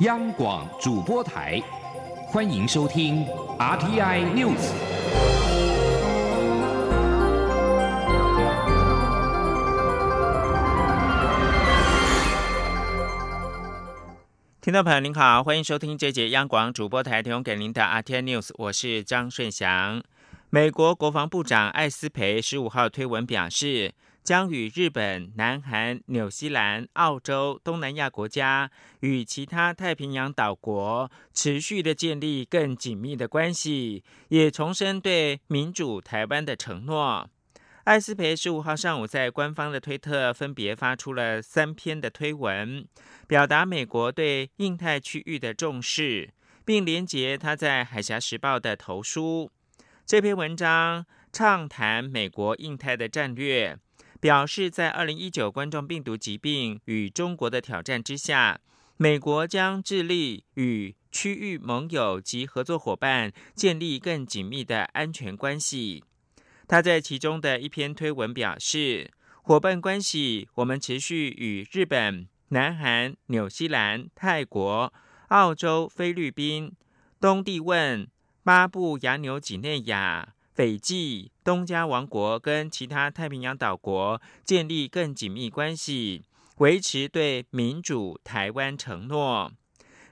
央广主播台，欢迎收听 RTI News。听众朋友您好，欢迎收听这节央广主播台提供给您的 RTI News，我是张顺祥。美国国防部长艾斯培十五号推文表示。将与日本、南韩、纽西兰、澳洲、东南亚国家与其他太平洋岛国持续的建立更紧密的关系，也重申对民主台湾的承诺。艾斯培十五号上午在官方的推特分别发出了三篇的推文，表达美国对印太区域的重视，并连结他在《海峡时报》的投书。这篇文章畅谈美国印太的战略。表示，在二零一九冠状病毒疾病与中国的挑战之下，美国将致力与区域盟友及合作伙伴建立更紧密的安全关系。他在其中的一篇推文表示，伙伴关系我们持续与日本、南韩、纽西兰、泰国、澳洲、菲律宾、东帝汶、巴布亚纽几内亚。斐济、东加王国跟其他太平洋岛国建立更紧密关系，维持对民主台湾承诺。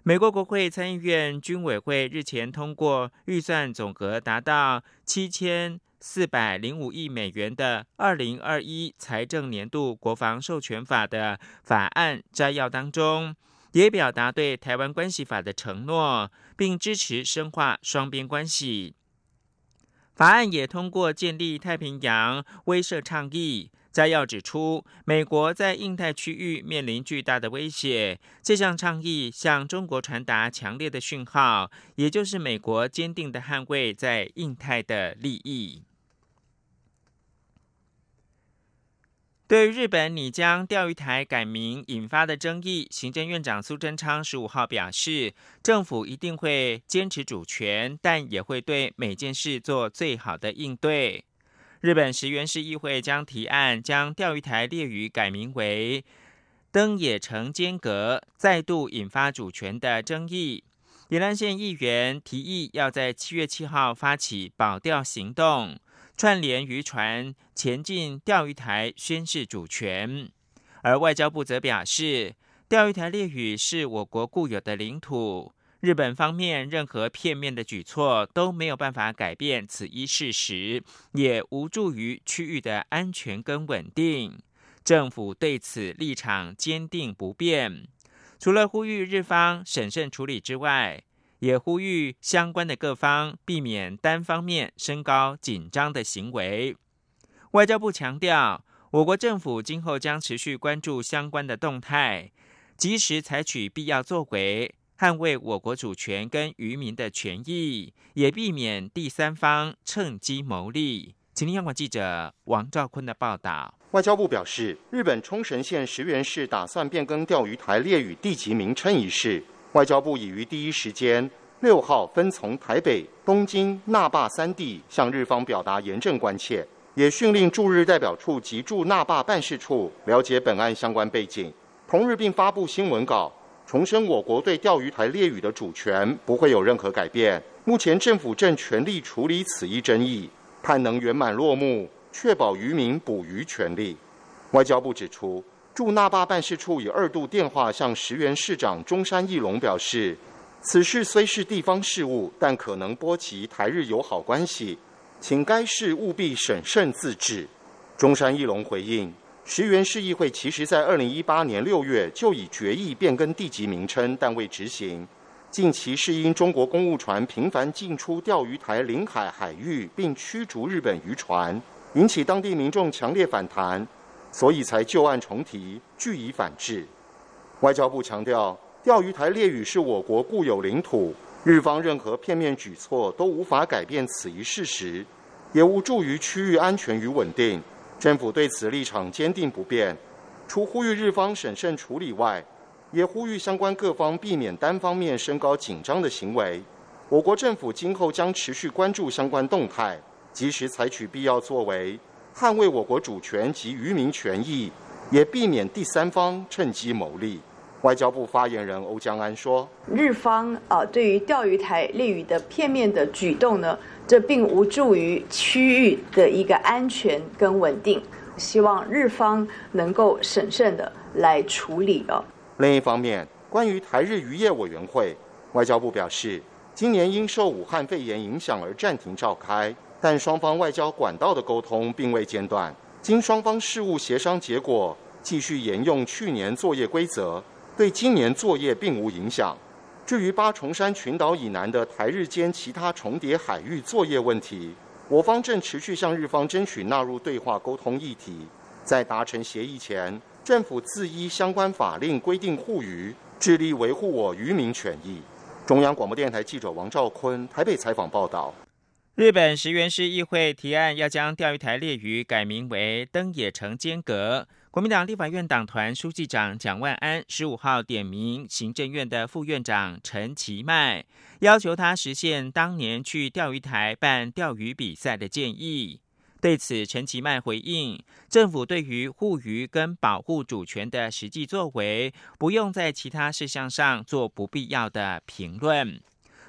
美国国会参议院军委会日前通过预算总额达到七千四百零五亿美元的二零二一财政年度国防授权法的法案摘要当中，也表达对台湾关系法的承诺，并支持深化双边关系。法案也通过建立太平洋威慑倡议，摘要指出，美国在印太区域面临巨大的威胁。这项倡议向中国传达强烈的讯号，也就是美国坚定的捍卫在印太的利益。对于日本拟将钓鱼台改名引发的争议，行政院长苏贞昌十五号表示，政府一定会坚持主权，但也会对每件事做最好的应对。日本石原市议会将提案将钓鱼台列屿改名为登野城间阁，再度引发主权的争议。宜兰县议员提议要在七月七号发起保钓行动。串联渔船前进钓鱼台宣示主权，而外交部则表示，钓鱼台列屿是我国固有的领土，日本方面任何片面的举措都没有办法改变此一事实，也无助于区域的安全跟稳定。政府对此立场坚定不变，除了呼吁日方审慎处理之外。也呼吁相关的各方避免单方面升高紧张的行为。外交部强调，我国政府今后将持续关注相关的动态，及时采取必要作为，捍卫我国主权跟渔民的权益，也避免第三方趁机牟利。请听央广记者王兆坤的报道。外交部表示，日本冲绳县石原市打算变更钓鱼台列屿地级名称一事。外交部已于第一时间六号分从台北、东京、那霸三地向日方表达严正关切，也训令驻日代表处及驻那霸办事处了解本案相关背景。同日并发布新闻稿，重申我国对钓鱼台列屿的主权不会有任何改变。目前政府正全力处理此一争议，盼能圆满落幕，确保渔民捕鱼权利。外交部指出。驻那霸办事处以二度电话向石原市长中山义龙表示，此事虽是地方事务，但可能波及台日友好关系，请该市务必审慎自治。中山义龙回应，石原市议会其实在二零一八年六月就已决议变更地级名称，但未执行。近期是因中国公务船频繁进出钓鱼台领海海域，并驱逐日本渔船，引起当地民众强烈反弹。所以才旧案重提，据以反制。外交部强调，钓鱼台列屿是我国固有领土，日方任何片面举措都无法改变此一事实，也无助于区域安全与稳定。政府对此立场坚定不变，除呼吁日方审慎处理外，也呼吁相关各方避免单方面升高紧张的行为。我国政府今后将持续关注相关动态，及时采取必要作为。捍卫我国主权及渔民权益，也避免第三方趁机牟利。外交部发言人欧江安说：“日方啊，对于钓鱼台列屿的片面的举动呢，这并无助于区域的一个安全跟稳定。希望日方能够审慎的来处理哦。”另一方面，关于台日渔业委员会，外交部表示，今年因受武汉肺炎影响而暂停召开，但双方外交管道的沟通并未间断。经双方事务协商结果，继续沿用去年作业规则。对今年作业并无影响。至于八重山群岛以南的台日间其他重叠海域作业问题，我方正持续向日方争取纳入对话沟通议题。在达成协议前，政府自依相关法令规定护渔，致力维护我渔民权益。中央广播电台记者王兆坤台北采访报道。日本石原市议会提案要将钓鱼台列屿改名为登野城间阁。国民党立法院党团书记长蒋万安十五号点名行政院的副院长陈其迈，要求他实现当年去钓鱼台办钓鱼比赛的建议。对此，陈其迈回应，政府对于护渔跟保护主权的实际作为，不用在其他事项上做不必要的评论。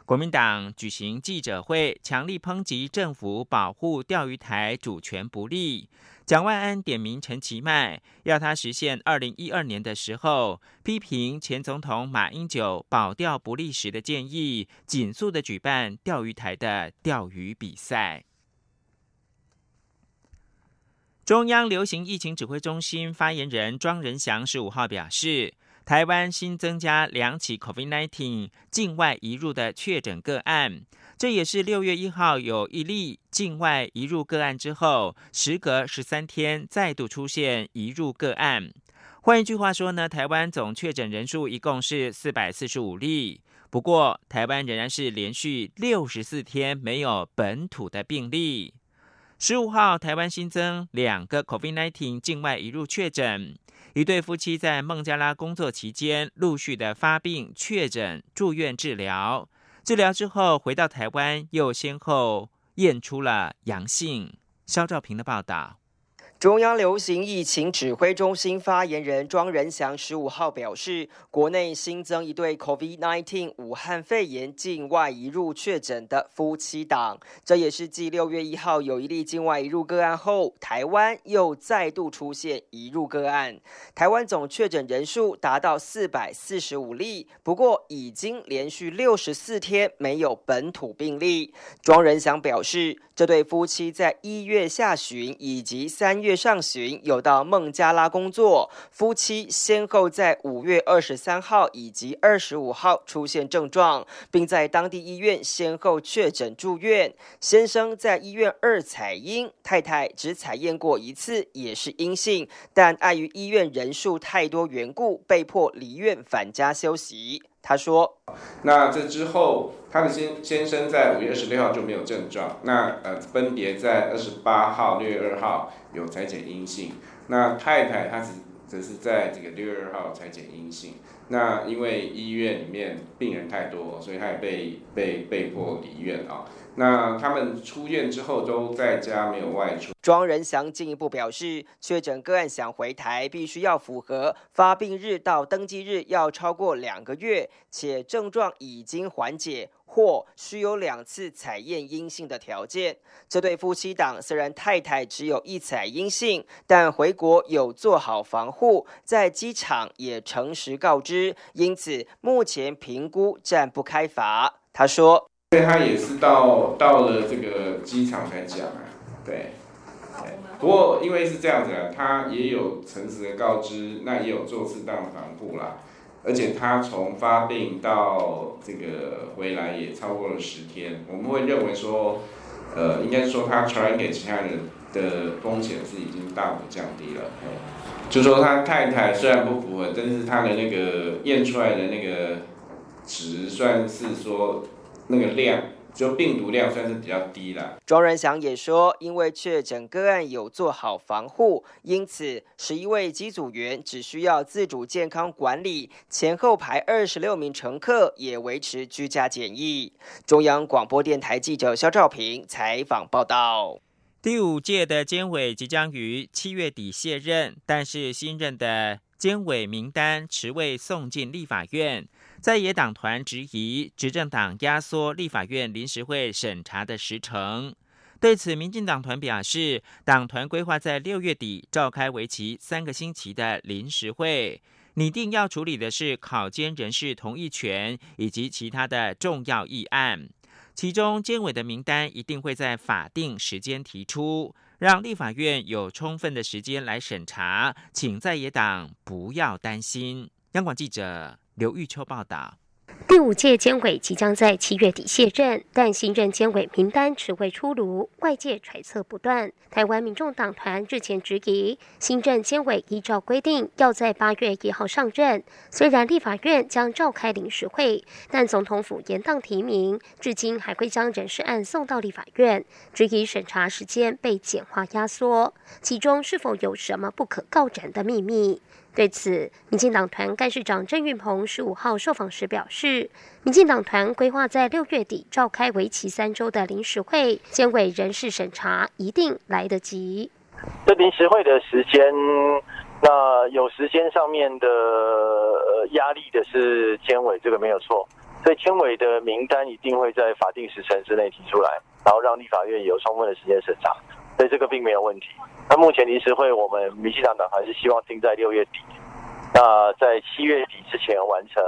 国民党举行记者会，强力抨击政府保护钓鱼台主权不力。蒋万安点名陈其迈，要他实现二零一二年的时候批评前总统马英九保钓不利时的建议，紧速的举办钓鱼台的钓鱼比赛。中央流行疫情指挥中心发言人庄仁祥十五号表示，台湾新增加两起 COVID-19 境外移入的确诊个案。这也是六月一号有一例境外移入个案之后，时隔十三天再度出现移入个案。换一句话说呢，台湾总确诊人数一共是四百四十五例。不过，台湾仍然是连续六十四天没有本土的病例。十五号，台湾新增两个 COVID-19 境外移入确诊，一对夫妻在孟加拉工作期间陆续的发病确诊，住院治疗。治疗之后回到台湾，又先后验出了阳性。肖兆平的报道。中央流行疫情指挥中心发言人庄仁祥十五号表示，国内新增一对 COVID-19 武汉肺炎境外移入确诊的夫妻档，这也是继六月一号有一例境外移入个案后，台湾又再度出现移入个案。台湾总确诊人数达到四百四十五例，不过已经连续六十四天没有本土病例。庄仁祥表示，这对夫妻在一月下旬以及三月。上旬有到孟加拉工作，夫妻先后在五月二十三号以及二十五号出现症状，并在当地医院先后确诊住院。先生在医院二采阴，太太只采验过一次，也是阴性，但碍于医院人数太多缘故，被迫离院返家休息。他说：“那这之后，他的先先生在五月二十六号就没有症状。那呃，分别在二十八号、六月二号有裁剪阴性。那太太她只则是在这个六月二号裁剪阴性。那因为医院里面病人太多，所以她也被被被迫离院啊。”那他们出院之后都在家，没有外出。庄仁祥进一步表示，确诊个案想回台，必须要符合发病日到登记日要超过两个月，且症状已经缓解或需有两次采验阴性的条件。这对夫妻档虽然太太只有一采阴性，但回国有做好防护，在机场也诚实告知，因此目前评估暂不开罚。他说。对他也是到到了这个机场才讲啊，对，不过因为是这样子啊，他也有诚实的告知，那也有做适当的防护啦，而且他从发病到这个回来也超过了十天，我们会认为说，呃，应该说他传染给其他人的风险是已经大幅降低了，就说他太太虽然不符合，但是他的那个验出来的那个值算是说。那个量，就病毒量算是比较低了。庄仁祥也说，因为确诊个案有做好防护，因此十一位机组员只需要自主健康管理，前后排二十六名乘客也维持居家检疫。中央广播电台记者肖兆平采访报道。第五届的监委即将于七月底卸任，但是新任的。监委名单迟未送进立法院，在野党团质疑执政党压缩立法院临时会审查的时程。对此，民进党团表示，党团规划在六月底召开为期三个星期的临时会，拟定要处理的是考监人事同意权以及其他的重要议案。其中，监委的名单一定会在法定时间提出，让立法院有充分的时间来审查，请在野党不要担心。央广记者刘玉秋报道。第五届监委即将在七月底卸任，但新任监委名单迟未出炉，外界揣测不断。台湾民众党团日前质疑，新任监委依照规定要在八月一号上任，虽然立法院将召开临时会，但总统府延宕提名，至今还会将人事案送到立法院，质疑审查时间被简化压缩，其中是否有什么不可告人的秘密？对此，民进党团干事长郑运鹏十五号受访时表示，民进党团规划在六月底召开为期三周的临时会，监委人事审查一定来得及。这临时会的时间，那有时间上面的压力的是监委，这个没有错。所以监委的名单一定会在法定时辰之内提出来，然后让立法院有充分的时间审查。所以这个并没有问题。那目前临时会，我们民进党党还是希望定在六月底。那在七月底之前完成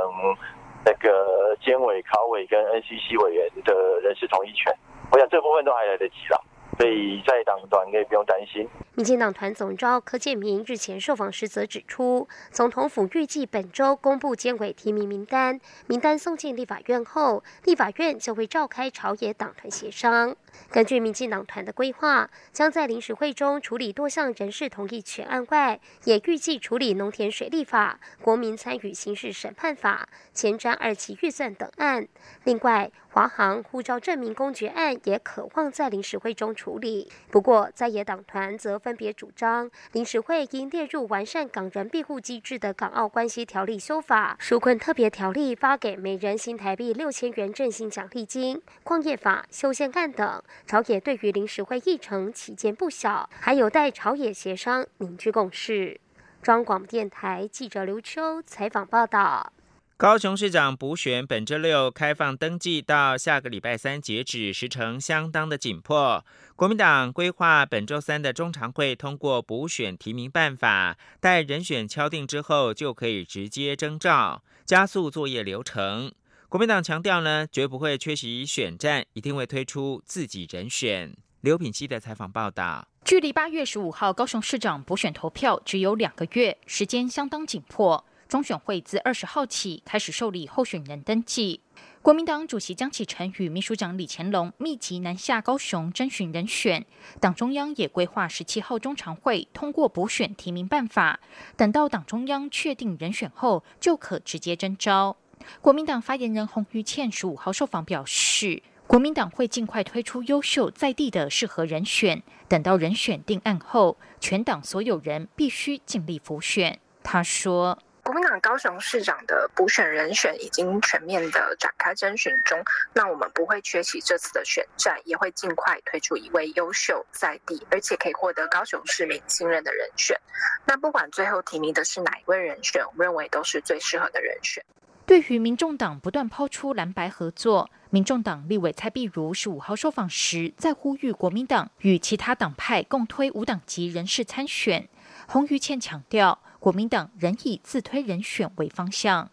那个监委、考委跟 NCC 委员的人事同意权，我想这部分都还来得及了。所以在党团可以不用担心。民进党团总召柯建明日前受访时则指出，总统府预计本周公布监委提名名单，名单送进立法院后，立法院就会召开朝野党团协商。根据民进党团的规划，将在临时会中处理多项人事同意权案外，也预计处理农田水利法、国民参与刑事审判法、前瞻二期预算等案。另外，华航护照证明公决案也渴望在临时会中处理。不过，在野党团则分别主张，临时会应列入完善港人庇护机制的《港澳关系条例》修法、纾困特别条例发给每人新台币六千元振兴奖励金、矿业法修宪案等。朝野对于临时会议程起见不小，还有待朝野协商凝聚共识。中广电台记者刘秋采访报道。高雄市长补选本周六开放登记，到下个礼拜三截止，时程相当的紧迫。国民党规划本周三的中常会通过补选提名办法，待人选敲定之后，就可以直接征召，加速作业流程。国民党强调呢，绝不会缺席选战，一定会推出自己人选。刘品希的采访报道。距离八月十五号高雄市长补选投票只有两个月，时间相当紧迫。中选会自二十号起开始受理候选人登记。国民党主席江启臣与秘书长李乾隆密集南下高雄征询人选，党中央也规划十七号中常会通过补选提名办法，等到党中央确定人选后，就可直接征召。国民党发言人洪玉倩十五号受访表示，国民党会尽快推出优秀在地的适合人选，等到人选定案后，全党所有人必须尽力辅选。他说。国民党高雄市长的补选人选已经全面的展开征询中，那我们不会缺席这次的选战，也会尽快推出一位优秀在地，而且可以获得高雄市民信任的人选。那不管最后提名的是哪一位人选，我们认为都是最适合的人选。对于民众党不断抛出蓝白合作，民众党立委蔡碧如十五号受访时，在呼吁国民党与其他党派共推无党籍人士参选。洪于倩强调。国民党仍以自推人选为方向，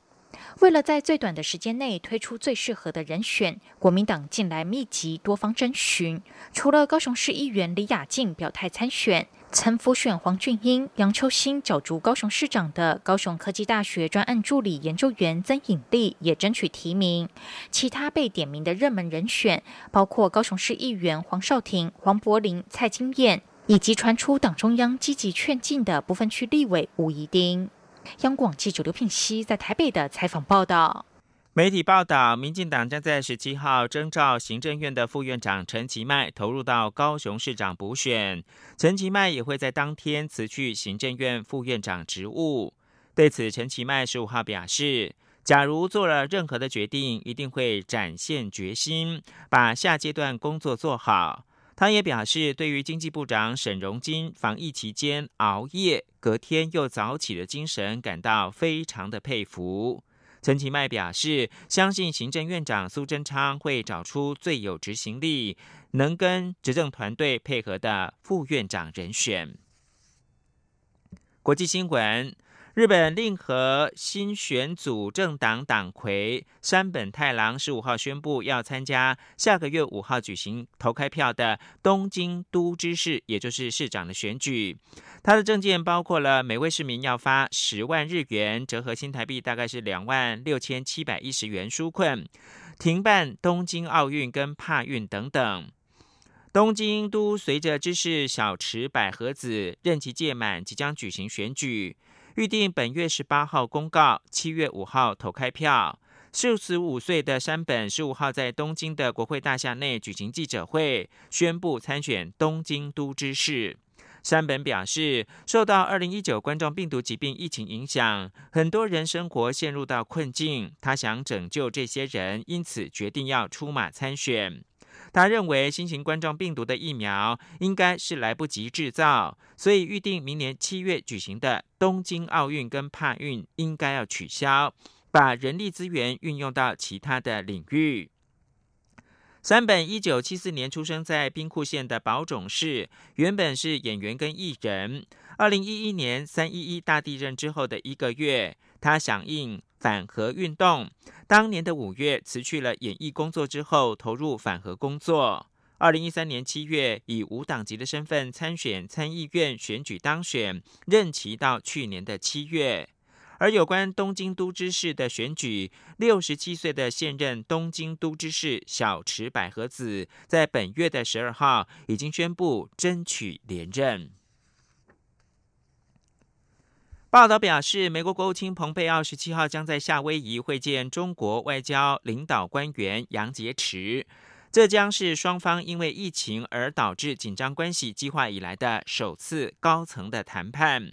为了在最短的时间内推出最适合的人选，国民党近来密集多方征询。除了高雄市议员李雅静表态参选，曾辅选黄俊英、杨秋兴角逐高雄市长的高雄科技大学专案助理研究员曾颖丽也争取提名。其他被点名的热门人选，包括高雄市议员黄少廷、黄柏林、蔡金燕。以及传出党中央积极劝进的部分区立委吴怡丁。央广记者刘聘熙在台北的采访报道。媒体报道，民进党将在十七号征召行政院的副院长陈其迈投入到高雄市长补选，陈其迈也会在当天辞去行政院副院长职务。对此，陈其迈十五号表示，假如做了任何的决定，一定会展现决心，把下阶段工作做好。他也表示，对于经济部长沈荣金防疫期间熬夜隔天又早起的精神感到非常的佩服。陈其迈表示，相信行政院长苏贞昌会找出最有执行力、能跟执政团队配合的副院长人选。国际新闻。日本令和新选组政党党魁山本太郎十五号宣布，要参加下个月五号举行投开票的东京都知事，也就是市长的选举。他的证件包括了每位市民要发十万日元，折合新台币大概是两万六千七百一十元纾困，停办东京奥运跟帕运等等。东京都随着知事小池百合子任期届满，即将举行选举。预定本月十八号公告，七月五号投开票。四十五岁的山本十五号在东京的国会大厦内举行记者会，宣布参选东京都知事。山本表示，受到二零一九冠状病毒疾病疫情影响，很多人生活陷入到困境，他想拯救这些人，因此决定要出马参选。他认为新型冠状病毒的疫苗应该是来不及制造，所以预定明年七月举行的东京奥运跟帕运应该要取消，把人力资源运用到其他的领域。三本一九七四年出生在兵库县的宝冢市，原本是演员跟艺人。二零一一年三一一大地震之后的一个月，他响应。反核运动，当年的五月辞去了演艺工作之后，投入反核工作。二零一三年七月，以无党籍的身份参选参议院选举当选，任期到去年的七月。而有关东京都知事的选举，六十七岁的现任东京都知事小池百合子，在本月的十二号已经宣布争取连任。报道表示，美国国务卿蓬佩奥十七号将在夏威夷会见中国外交领导官员杨洁篪，这将是双方因为疫情而导致紧张关系激化以来的首次高层的谈判。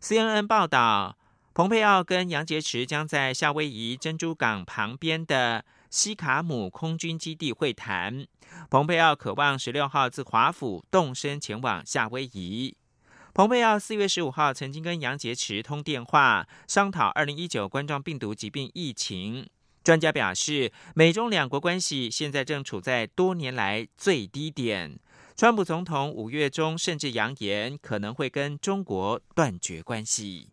CNN 报道，蓬佩奥跟杨洁篪将在夏威夷珍珠港旁边的西卡姆空军基地会谈。蓬佩奥渴望十六号自华府动身前往夏威夷。蓬佩奥四月十五号曾经跟杨洁篪通电话，商讨二零一九冠状病毒疾病疫情。专家表示，美中两国关系现在正处在多年来最低点。川普总统五月中甚至扬言可能会跟中国断绝关系。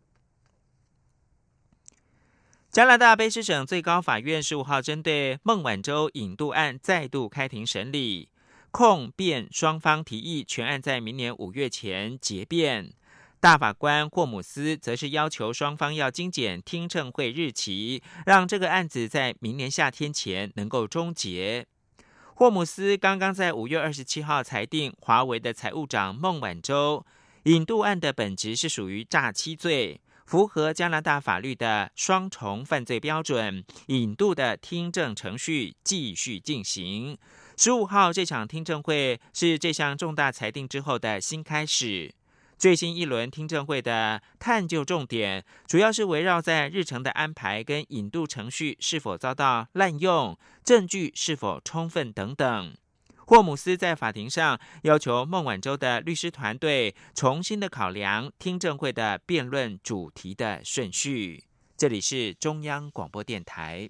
加拿大卑诗省最高法院十五号针对孟晚舟引渡案再度开庭审理。控辩双方提议全案在明年五月前结辩，大法官霍姆斯则是要求双方要精简听证会日期，让这个案子在明年夏天前能够终结。霍姆斯刚刚在五月二十七号裁定，华为的财务长孟晚舟引渡案的本质是属于诈欺罪，符合加拿大法律的双重犯罪标准，引渡的听证程序继续进行。十五号这场听证会是这项重大裁定之后的新开始。最新一轮听证会的探究重点，主要是围绕在日程的安排跟引渡程序是否遭到滥用、证据是否充分等等。霍姆斯在法庭上要求孟晚舟的律师团队重新的考量听证会的辩论主题的顺序。这里是中央广播电台。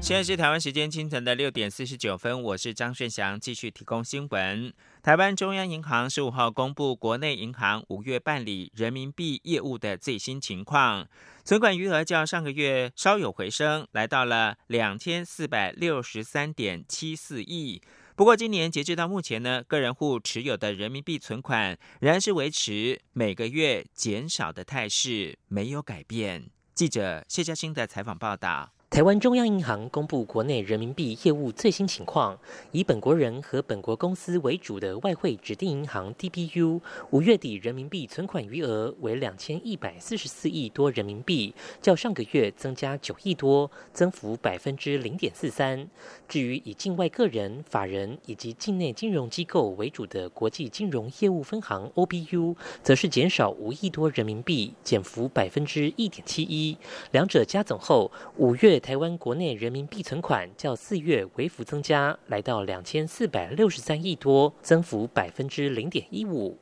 现在是台湾时间清晨的六点四十九分，我是张顺祥，继续提供新闻。台湾中央银行十五号公布国内银行五月办理人民币业务的最新情况，存款余额较上个月稍有回升，来到了两千四百六十三点七四亿。不过，今年截至到目前呢，个人户持有的人民币存款仍然是维持每个月减少的态势，没有改变。记者谢嘉欣的采访报道。台湾中央银行公布国内人民币业务最新情况，以本国人和本国公司为主的外汇指定银行 DBU，五月底人民币存款余额为两千一百四十四亿多人民币，较上个月增加九亿多，增幅百分之零点四三。至于以境外个人、法人以及境内金融机构为主的国际金融业务分行 OBU，则是减少五亿多人民币，减幅百分之一点七一。两者加总后，五月。台湾国内人民币存款较四月微幅增加，来到两千四百六十三亿多，增幅百分之零点一五。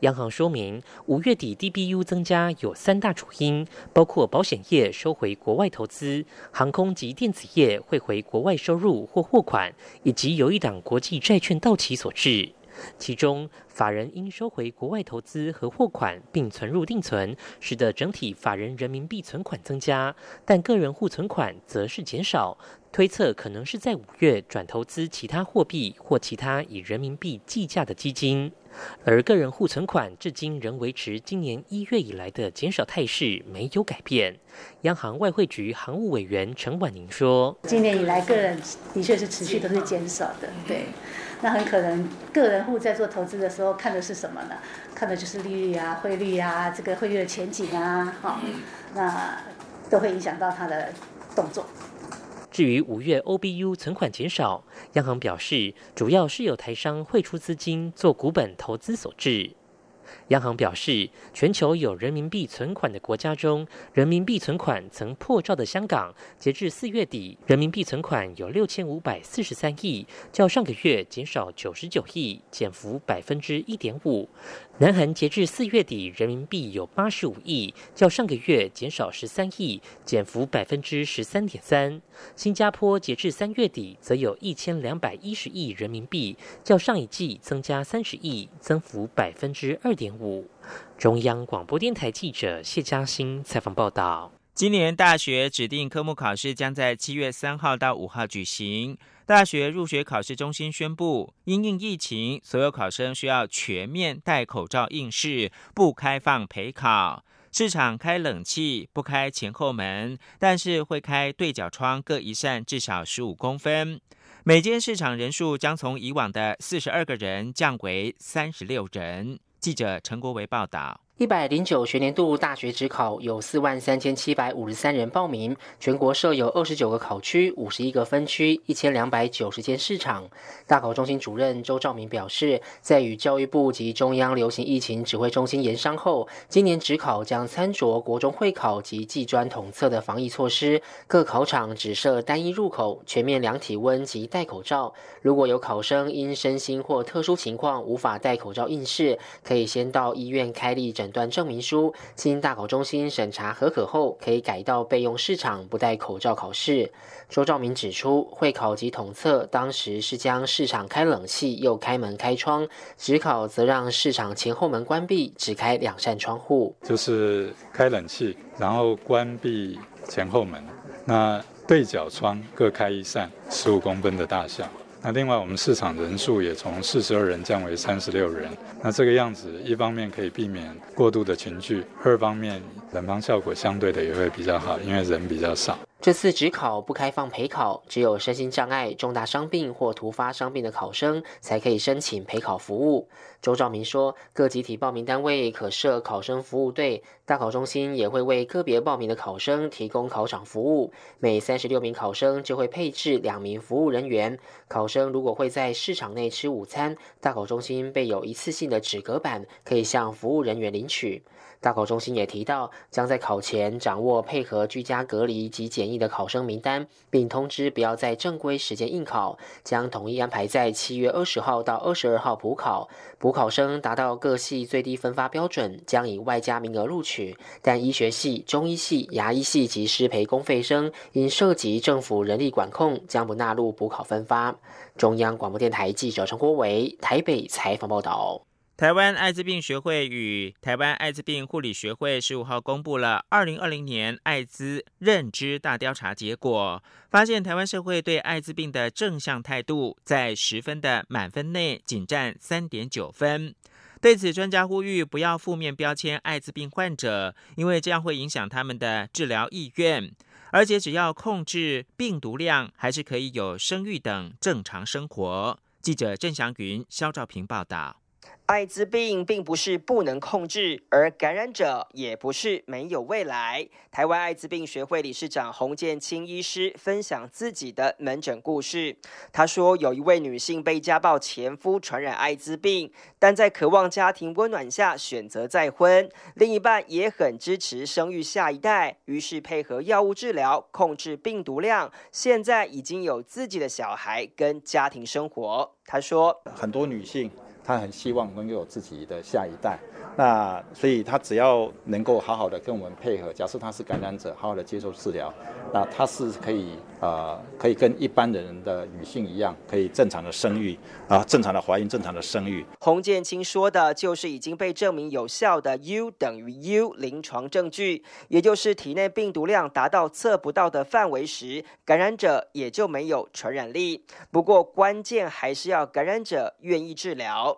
央行说明，五月底 DBU 增加有三大主因，包括保险业收回国外投资、航空及电子业汇回国外收入或货款，以及有一档国际债券到期所致。其中，法人应收回国外投资和货款，并存入定存，使得整体法人人民币存款增加，但个人户存款则是减少。推测可能是在五月转投资其他货币或其他以人民币计价的基金，而个人户存款至今仍维持今年一月以来的减少态势，没有改变。央行外汇局行务委员陈婉宁说：“今年以来，个人的确是持续都是减少的，对。”那很可能个人户在做投资的时候看的是什么呢？看的就是利率啊、汇率啊、这个汇率的前景啊，哈，那都会影响到他的动作。至于五月 OBU 存款减少，央行表示主要是有台商汇出资金做股本投资所致。央行表示，全球有人民币存款的国家中，人民币存款曾破兆的香港，截至四月底，人民币存款有六千五百四十三亿，较上个月减少九十九亿，减幅百分之一点五。南韩截至四月底，人民币有八十五亿，较上个月减少十三亿，减幅百分之十三点三。新加坡截至三月底，则有一千两百一十亿人民币，较上一季增加三十亿，增幅百分之二点五。中央广播电台记者谢嘉欣采访报道。今年大学指定科目考试将在七月三号到五号举行。大学入学考试中心宣布，因应疫情，所有考生需要全面戴口罩应试，不开放陪考。市场开冷气，不开前后门，但是会开对角窗各一扇，至少十五公分。每间市场人数将从以往的四十二个人降为三十六人。记者陈国维报道。一百零九学年度大学指考有四万三千七百五十三人报名，全国设有二十九个考区、五十一个分区、一千两百九十间市场。大考中心主任周兆明表示，在与教育部及中央流行疫情指挥中心研商后，今年指考将参酌国中会考及技专统测的防疫措施，各考场只设单一入口，全面量体温及戴口罩。如果有考生因身心或特殊情况无法戴口罩应试，可以先到医院开立诊。诊断证明书经大考中心审查合可后，可以改到备用市场不戴口罩考试。周兆明指出，会考及统测当时是将市场开冷气又开门开窗，只考则让市场前后门关闭，只开两扇窗户，就是开冷气，然后关闭前后门，那对角窗各开一扇，十五公分的大小。那另外，我们市场人数也从四十二人降为三十六人。那这个样子，一方面可以避免过度的群聚，二方面冷房效果相对的也会比较好，因为人比较少。这次只考不开放陪考，只有身心障碍、重大伤病或突发伤病的考生才可以申请陪考服务。周兆明说，各集体报名单位可设考生服务队，大考中心也会为个别报名的考生提供考场服务。每三十六名考生就会配置两名服务人员。考生如果会在市场内吃午餐，大考中心备有一次性的纸隔板，可以向服务人员领取。大考中心也提到，将在考前掌握配合居家隔离及检疫的考生名单，并通知不要在正规时间应考，将统一安排在七月二十号到二十二号补考。补考生达到各系最低分发标准，将以外加名额录取。但医学系、中医系、牙医系及师培公费生因涉及政府人力管控，将不纳入补考分发。中央广播电台记者陈国维台北采访报道。台湾艾滋病学会与台湾艾滋病护理学会十五号公布了二零二零年艾滋认知大调查结果，发现台湾社会对艾滋病的正向态度在十分的满分内仅占三点九分。对此，专家呼吁不要负面标签艾滋病患者，因为这样会影响他们的治疗意愿。而且只要控制病毒量，还是可以有生育等正常生活。记者郑祥云、肖兆平报道。艾滋病并不是不能控制，而感染者也不是没有未来。台湾艾滋病学会理事长洪建清医师分享自己的门诊故事。他说，有一位女性被家暴前夫传染艾滋病，但在渴望家庭温暖下选择再婚，另一半也很支持生育下一代，于是配合药物治疗控制病毒量，现在已经有自己的小孩跟家庭生活。他说，很多女性。他很希望能有自己的下一代，那所以他只要能够好好的跟我们配合，假设他是感染者，好好的接受治疗，那他是可以。呃，可以跟一般的人的女性一样，可以正常的生育啊，正常的怀孕，正常的生育。洪建清说的就是已经被证明有效的 U 等于 U 临床证据，也就是体内病毒量达到测不到的范围时，感染者也就没有传染力。不过关键还是要感染者愿意治疗。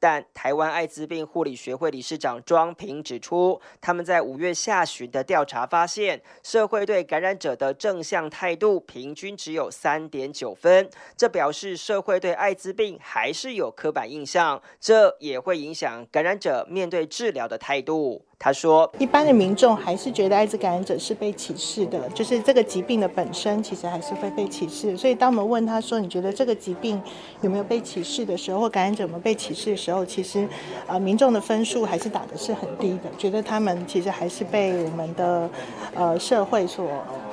但台湾艾滋病护理学会理事长庄平指出，他们在五月下旬的调查发现，社会对感染者的正向态度。平均只有三点九分，这表示社会对艾滋病还是有刻板印象，这也会影响感染者面对治疗的态度。他说：“一般的民众还是觉得艾滋感染者是被歧视的，就是这个疾病的本身其实还是会被歧视。所以当我们问他说你觉得这个疾病有没有被歧视的时候，或感染者有没有被歧视的时候，时候其实呃民众的分数还是打的是很低的，觉得他们其实还是被我们的呃社会所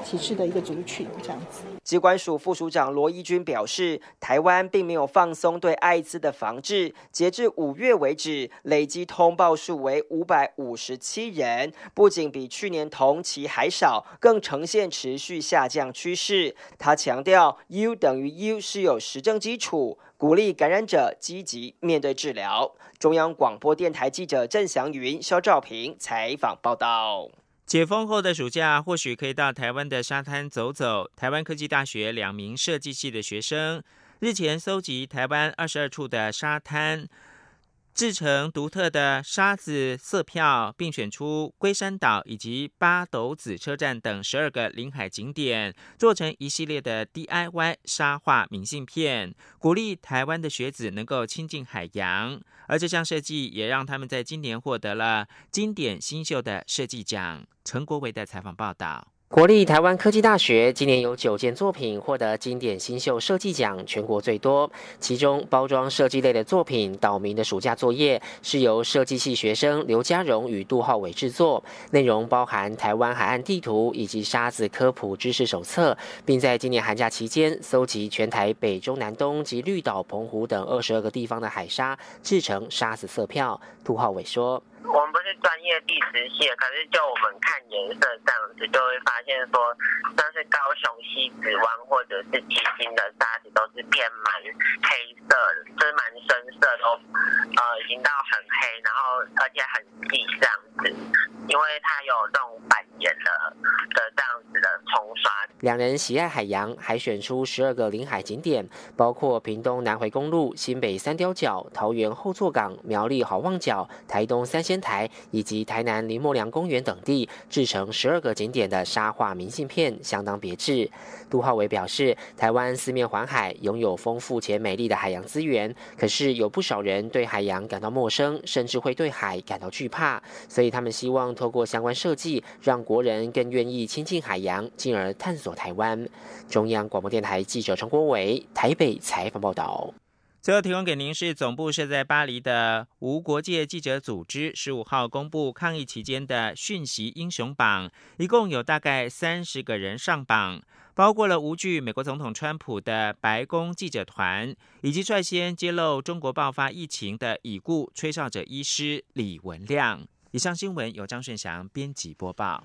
歧视的一个族群这样子。”机关署副署长罗一军表示，台湾并没有放松对艾滋的防治，截至五月为止，累计通报数为五百五十七人，不仅比去年同期还少，更呈现持续下降趋势。他强调，U 等于 U 是有实证基础，鼓励感染者积极面对治疗。中央广播电台记者郑祥云、肖兆平采访报道。解封后的暑假，或许可以到台湾的沙滩走走。台湾科技大学两名设计系的学生日前搜集台湾二十二处的沙滩。制成独特的沙子色票，并选出龟山岛以及八斗子车站等十二个临海景点，做成一系列的 DIY 沙画明信片，鼓励台湾的学子能够亲近海洋。而这项设计也让他们在今年获得了经典新秀的设计奖。陈国维的采访报道。国立台湾科技大学今年有九件作品获得经典新秀设计奖，全国最多。其中包装设计类的作品《岛民的暑假作业》是由设计系学生刘家荣与杜浩伟制作，内容包含台湾海岸地图以及沙子科普知识手册，并在今年寒假期间搜集全台北中南东及绿岛、澎湖等二十二个地方的海沙，制成沙子色票。杜浩伟说。我们不是专业地质系，可是就我们看颜色这样子，就会发现说，像是高雄西子湾或者是基金的沙子都是变蛮黑色的，就是蛮深色，的哦呃已经到很黑，然后而且很细这样子，因为它有这种板岩的的两人喜爱海洋，还选出十二个临海景点，包括屏东南回公路、新北三雕角、桃园后座港、苗栗好望角、台东三仙。台以及台南林默良公园等地制成十二个景点的沙画明信片，相当别致。杜浩伟表示，台湾四面环海，拥有丰富且美丽的海洋资源，可是有不少人对海洋感到陌生，甚至会对海感到惧怕。所以他们希望透过相关设计，让国人更愿意亲近海洋，进而探索台湾。中央广播电台记者陈国伟台北采访报道。最后提供给您是总部设在巴黎的无国界记者组织十五号公布抗疫期间的讯息英雄榜，一共有大概三十个人上榜，包括了无惧美国总统川普的白宫记者团，以及率先揭露中国爆发疫情的已故吹哨者医师李文亮。以上新闻由张顺祥编辑播报。